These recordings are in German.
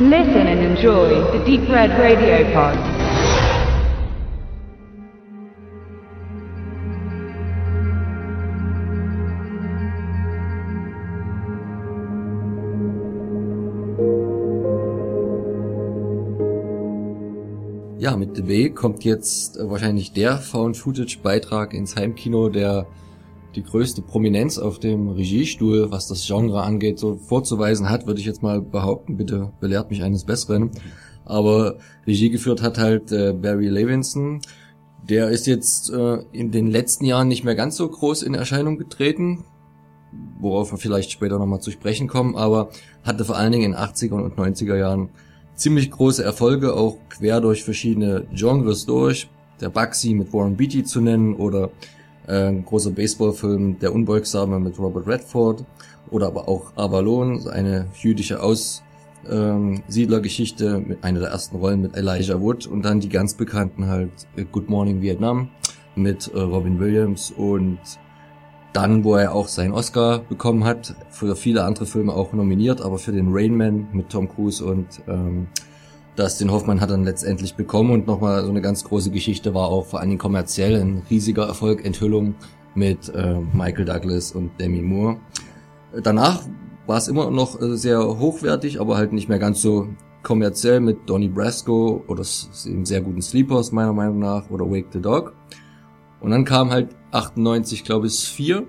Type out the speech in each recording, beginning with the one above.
Listen and enjoy the Deep Red Radio Pod. Ja, mit The Bay kommt jetzt äh, wahrscheinlich der Found-Footage-Beitrag ins Heimkino, der die größte Prominenz auf dem Regiestuhl, was das Genre angeht, so vorzuweisen hat, würde ich jetzt mal behaupten. Bitte belehrt mich eines Besseren. Aber Regie geführt hat halt äh, Barry Levinson. Der ist jetzt äh, in den letzten Jahren nicht mehr ganz so groß in Erscheinung getreten, worauf wir vielleicht später nochmal zu sprechen kommen, aber hatte vor allen Dingen in 80er und 90er Jahren ziemlich große Erfolge, auch quer durch verschiedene Genres durch. Der Bugsy mit Warren Beatty zu nennen oder äh, großer Baseballfilm Der Unbeugsame mit Robert Redford oder aber auch Avalon, eine jüdische Aussiedlergeschichte ähm, mit einer der ersten Rollen mit Elijah Wood und dann die ganz bekannten halt äh, Good Morning Vietnam mit äh, Robin Williams und dann, wo er auch seinen Oscar bekommen hat, für viele andere Filme auch nominiert, aber für den Rain Man mit Tom Cruise und ähm, Dustin Hoffmann hat dann letztendlich bekommen und nochmal so eine ganz große Geschichte war auch vor allen Dingen kommerziell ein riesiger Erfolg, Enthüllung mit äh, Michael Douglas und Demi Moore. Danach war es immer noch äh, sehr hochwertig, aber halt nicht mehr ganz so kommerziell mit Donnie Brasco oder eben sehr guten Sleepers meiner Meinung nach oder Wake the Dog. Und dann kam halt 98, glaube ich, 4.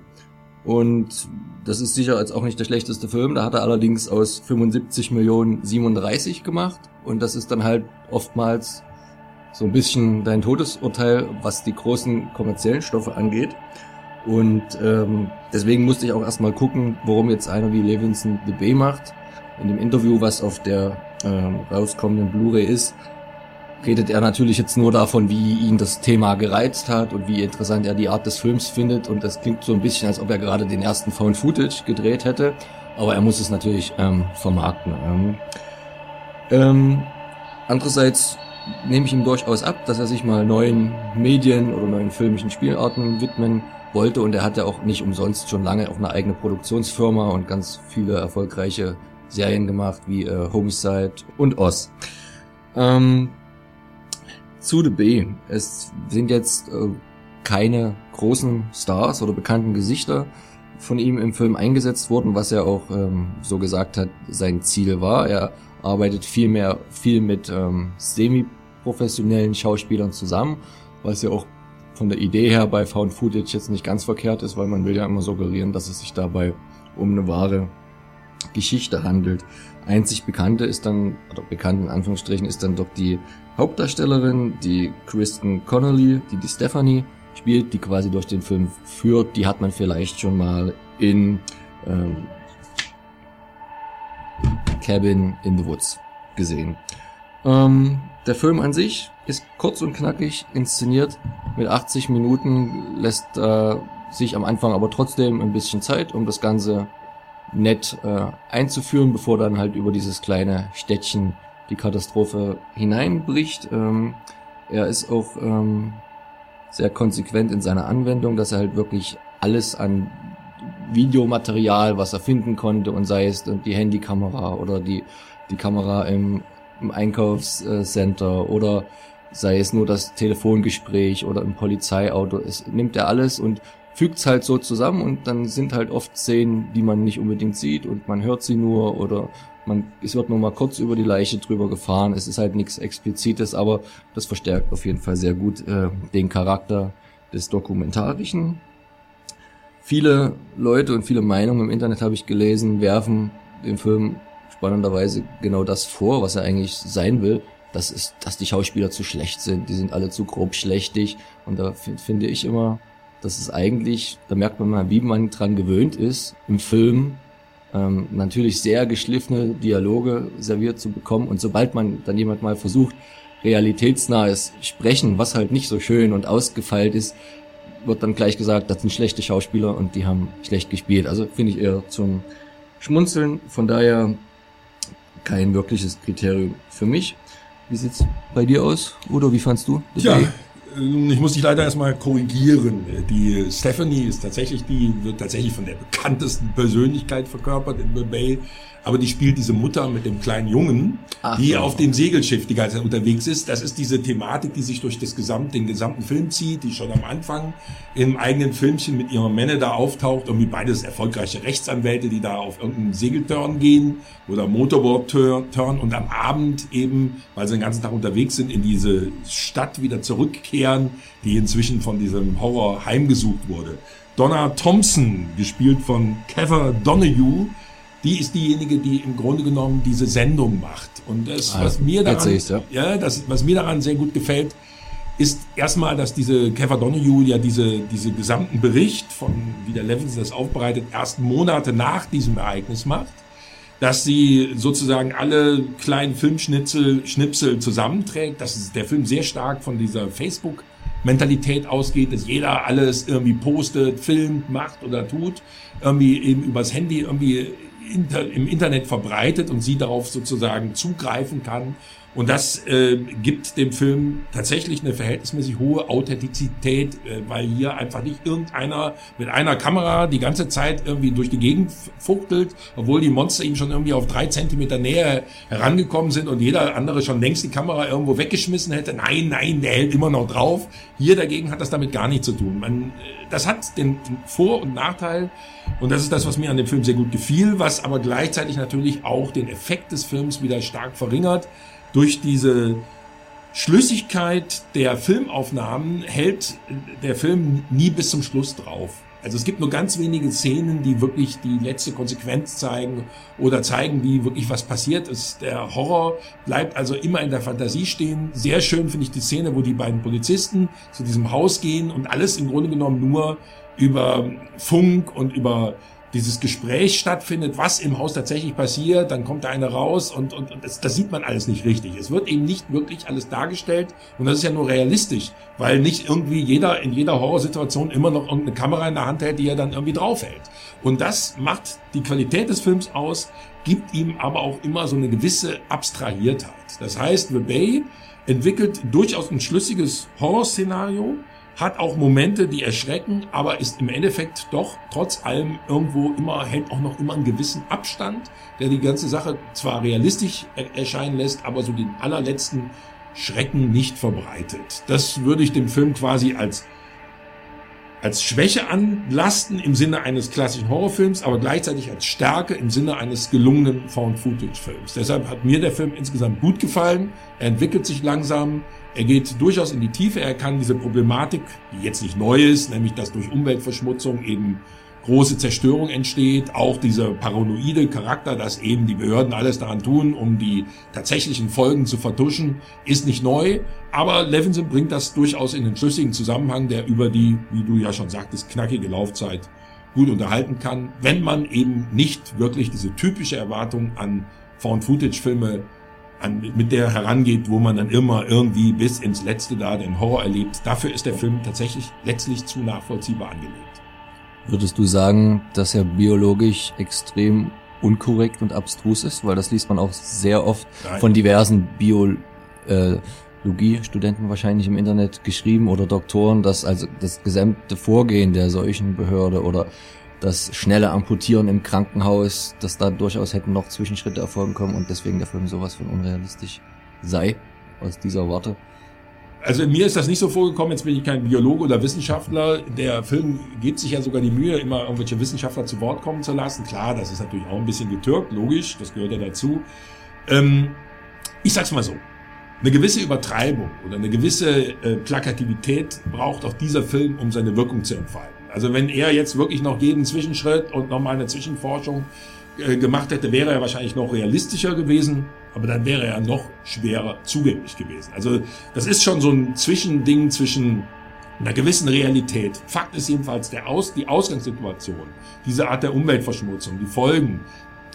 Und das ist sicher jetzt auch nicht der schlechteste Film. Da hat er allerdings aus 75 Millionen 37 gemacht. Und das ist dann halt oftmals so ein bisschen dein Todesurteil, was die großen kommerziellen Stoffe angeht. Und ähm, deswegen musste ich auch erstmal gucken, warum jetzt einer wie Levinson The B macht. In dem Interview, was auf der ähm, rauskommenden Blu-ray ist, redet er natürlich jetzt nur davon, wie ihn das Thema gereizt hat und wie interessant er die Art des Films findet. Und das klingt so ein bisschen, als ob er gerade den ersten Found Footage gedreht hätte. Aber er muss es natürlich ähm, vermarkten. Ähm, ähm, andererseits nehme ich ihm durchaus ab, dass er sich mal neuen Medien oder neuen filmischen Spielarten widmen wollte. Und er hat ja auch nicht umsonst schon lange auch eine eigene Produktionsfirma und ganz viele erfolgreiche Serien gemacht, wie äh, Homicide und Oz. Ähm, zu The B. Es sind jetzt äh, keine großen Stars oder bekannten Gesichter von ihm im Film eingesetzt worden, was er auch ähm, so gesagt hat, sein Ziel war. Er arbeitet viel mehr, viel mit ähm, semi-professionellen Schauspielern zusammen, was ja auch von der Idee her bei Found Footage jetzt nicht ganz verkehrt ist, weil man will ja immer suggerieren, dass es sich dabei um eine wahre Geschichte handelt. Einzig bekannte ist dann, oder bekannt in Anführungsstrichen, ist dann doch die Hauptdarstellerin, die Kristen Connolly, die die Stephanie spielt, die quasi durch den Film führt. Die hat man vielleicht schon mal in ähm, Cabin in the Woods gesehen. Ähm, der Film an sich ist kurz und knackig inszeniert. Mit 80 Minuten lässt äh, sich am Anfang aber trotzdem ein bisschen Zeit, um das Ganze nett äh, einzuführen, bevor dann halt über dieses kleine Städtchen die Katastrophe hineinbricht. Ähm, er ist auch ähm, sehr konsequent in seiner Anwendung, dass er halt wirklich alles an Videomaterial, was er finden konnte, und sei es die Handykamera oder die, die Kamera im, im Einkaufscenter oder sei es nur das Telefongespräch oder im Polizeiauto, es nimmt er alles und fügt's halt so zusammen und dann sind halt oft Szenen, die man nicht unbedingt sieht und man hört sie nur oder man, es wird nur mal kurz über die Leiche drüber gefahren. Es ist halt nichts Explizites, aber das verstärkt auf jeden Fall sehr gut äh, den Charakter des Dokumentarischen. Viele Leute und viele Meinungen im Internet habe ich gelesen, werfen dem Film spannenderweise genau das vor, was er eigentlich sein will. Das ist, dass die Schauspieler zu schlecht sind. Die sind alle zu grob schlechtig. Und da finde ich immer, dass es eigentlich, da merkt man mal, wie man dran gewöhnt ist, im Film ähm, natürlich sehr geschliffene Dialoge serviert zu bekommen. Und sobald man dann jemand mal versucht, realitätsnahes Sprechen, was halt nicht so schön und ausgefeilt ist, wird dann gleich gesagt, das sind schlechte Schauspieler und die haben schlecht gespielt. Also finde ich eher zum Schmunzeln. Von daher kein wirkliches Kriterium für mich. Wie sieht's bei dir aus? Oder wie fandst du? Ja, ich muss dich leider erstmal korrigieren. Die Stephanie ist tatsächlich die, wird tatsächlich von der bekanntesten Persönlichkeit verkörpert in The Bay aber die spielt diese Mutter mit dem kleinen Jungen, Ach, die ja. auf dem Segelschiff die ganze Zeit unterwegs ist. Das ist diese Thematik, die sich durch das gesamte, den gesamten Film zieht, die schon am Anfang im eigenen Filmchen mit ihrer Männer da auftaucht. Irgendwie beides erfolgreiche Rechtsanwälte, die da auf irgendeinen Segeltörn gehen oder Motorboard-Turn und am Abend eben, weil sie den ganzen Tag unterwegs sind, in diese Stadt wieder zurückkehren, die inzwischen von diesem Horror heimgesucht wurde. Donna Thompson, gespielt von Kevin Donahue, die ist diejenige, die im Grunde genommen diese Sendung macht. Und das, ah, was mir daran, ja. ja, das, was mir daran sehr gut gefällt, ist erstmal, dass diese Kevin Donahue ja diese, diese gesamten Bericht von, wie der Levinson das aufbereitet, erst Monate nach diesem Ereignis macht, dass sie sozusagen alle kleinen Filmschnitzel, Schnipsel zusammenträgt, dass der Film sehr stark von dieser Facebook Mentalität ausgeht, dass jeder alles irgendwie postet, filmt, macht oder tut, irgendwie eben übers Handy irgendwie im Internet verbreitet und sie darauf sozusagen zugreifen kann. Und das äh, gibt dem Film tatsächlich eine verhältnismäßig hohe Authentizität, äh, weil hier einfach nicht irgendeiner mit einer Kamera die ganze Zeit irgendwie durch die Gegend fuchtelt, obwohl die Monster ihm schon irgendwie auf drei Zentimeter näher herangekommen sind und jeder andere schon längst die Kamera irgendwo weggeschmissen hätte. Nein, nein, der hält immer noch drauf. Hier dagegen hat das damit gar nichts zu tun. Man, äh, das hat den, Vor- und Nachteil, und das ist das, was mir an dem Film sehr gut gefiel, was aber gleichzeitig natürlich auch den Effekt des Films wieder stark verringert. Durch diese Schlüssigkeit der Filmaufnahmen hält der Film nie bis zum Schluss drauf. Also es gibt nur ganz wenige Szenen, die wirklich die letzte Konsequenz zeigen oder zeigen, wie wirklich was passiert ist. Der Horror bleibt also immer in der Fantasie stehen. Sehr schön finde ich die Szene, wo die beiden Polizisten zu diesem Haus gehen und alles im Grunde genommen nur über Funk und über dieses Gespräch stattfindet, was im Haus tatsächlich passiert, dann kommt da einer raus und, und, und das, das sieht man alles nicht richtig. Es wird eben nicht wirklich alles dargestellt und das ist ja nur realistisch, weil nicht irgendwie jeder in jeder Horrorsituation immer noch irgendeine Kamera in der Hand hält, die er dann irgendwie draufhält. Und das macht die Qualität des Films aus, gibt ihm aber auch immer so eine gewisse Abstrahiertheit. Das heißt, The Bay entwickelt durchaus ein schlüssiges Horrorszenario, hat auch Momente, die erschrecken, aber ist im Endeffekt doch trotz allem irgendwo immer, hält auch noch immer einen gewissen Abstand, der die ganze Sache zwar realistisch erscheinen lässt, aber so den allerletzten Schrecken nicht verbreitet. Das würde ich dem Film quasi als als Schwäche anlasten im Sinne eines klassischen Horrorfilms, aber gleichzeitig als Stärke im Sinne eines gelungenen Found-Footage-Films. Deshalb hat mir der Film insgesamt gut gefallen. Er entwickelt sich langsam. Er geht durchaus in die Tiefe. Er kann diese Problematik, die jetzt nicht neu ist, nämlich dass durch Umweltverschmutzung eben große Zerstörung entsteht, auch dieser paranoide Charakter, dass eben die Behörden alles daran tun, um die tatsächlichen Folgen zu vertuschen, ist nicht neu. Aber Levinson bringt das durchaus in den schlüssigen Zusammenhang, der über die, wie du ja schon sagtest, knackige Laufzeit gut unterhalten kann, wenn man eben nicht wirklich diese typische Erwartung an Found-Footage-Filme an, mit der herangeht, wo man dann immer irgendwie bis ins Letzte da den Horror erlebt. Dafür ist der Film tatsächlich letztlich zu nachvollziehbar angelegt. Würdest du sagen, dass er biologisch extrem unkorrekt und abstrus ist? Weil das liest man auch sehr oft Nein. von diversen Biologiestudenten wahrscheinlich im Internet geschrieben oder Doktoren, dass also das gesamte Vorgehen der solchen Behörde oder das schnelle Amputieren im Krankenhaus, dass da durchaus hätten noch Zwischenschritte erfolgen können und deswegen der Film sowas von unrealistisch sei aus dieser Warte also mir ist das nicht so vorgekommen, jetzt bin ich kein Biologe oder Wissenschaftler. Der Film gibt sich ja sogar die Mühe, immer irgendwelche Wissenschaftler zu Wort kommen zu lassen. Klar, das ist natürlich auch ein bisschen getürkt, logisch, das gehört ja dazu. Ähm, ich sag's mal so. Eine gewisse Übertreibung oder eine gewisse äh, Plakativität braucht auch dieser Film, um seine Wirkung zu entfalten. Also wenn er jetzt wirklich noch jeden Zwischenschritt und nochmal eine Zwischenforschung äh, gemacht hätte, wäre er wahrscheinlich noch realistischer gewesen, aber dann wäre er noch schwerer zugänglich gewesen. Also das ist schon so ein Zwischending zwischen einer gewissen Realität. Fakt ist jedenfalls der Aus, die Ausgangssituation, diese Art der Umweltverschmutzung, die Folgen,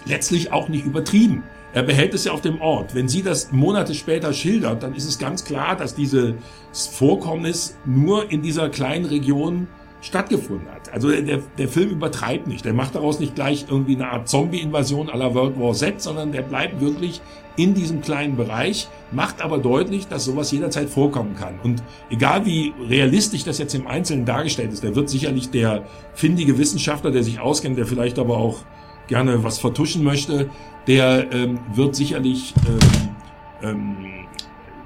letztlich auch nicht übertrieben. Er behält es ja auf dem Ort. Wenn sie das Monate später schildert, dann ist es ganz klar, dass dieses Vorkommnis nur in dieser kleinen Region stattgefunden hat. Also der, der Film übertreibt nicht. Der macht daraus nicht gleich irgendwie eine Art Zombie-Invasion la World War Z, sondern der bleibt wirklich in diesem kleinen Bereich, macht aber deutlich, dass sowas jederzeit vorkommen kann. Und egal wie realistisch das jetzt im Einzelnen dargestellt ist, der wird sicherlich der findige Wissenschaftler, der sich auskennt, der vielleicht aber auch gerne was vertuschen möchte, der ähm, wird sicherlich ähm, ähm,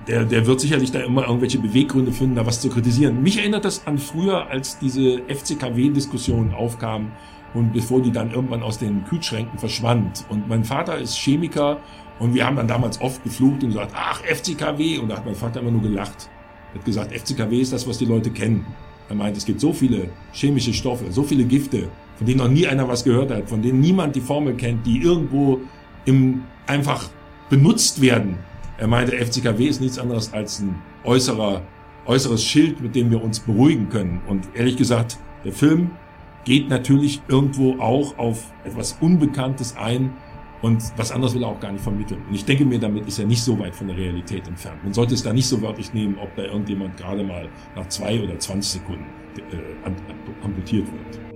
der, der wird sicherlich da immer irgendwelche Beweggründe finden, da was zu kritisieren. Mich erinnert das an früher, als diese FCKW-Diskussion aufkam und bevor die dann irgendwann aus den Kühlschränken verschwand. Und mein Vater ist Chemiker und wir haben dann damals oft geflucht und gesagt, ach, FCKW. Und da hat mein Vater immer nur gelacht. Er hat gesagt, FCKW ist das, was die Leute kennen. Er meint, es gibt so viele chemische Stoffe, so viele Gifte, von denen noch nie einer was gehört hat, von denen niemand die Formel kennt, die irgendwo im einfach benutzt werden er meinte, FCKW ist nichts anderes als ein äußerer, äußeres Schild, mit dem wir uns beruhigen können. Und ehrlich gesagt, der Film geht natürlich irgendwo auch auf etwas Unbekanntes ein und was anderes will er auch gar nicht vermitteln. Und ich denke mir, damit ist er nicht so weit von der Realität entfernt. Man sollte es da nicht so wörtlich nehmen, ob da irgendjemand gerade mal nach zwei oder zwanzig Sekunden äh, amputiert wird.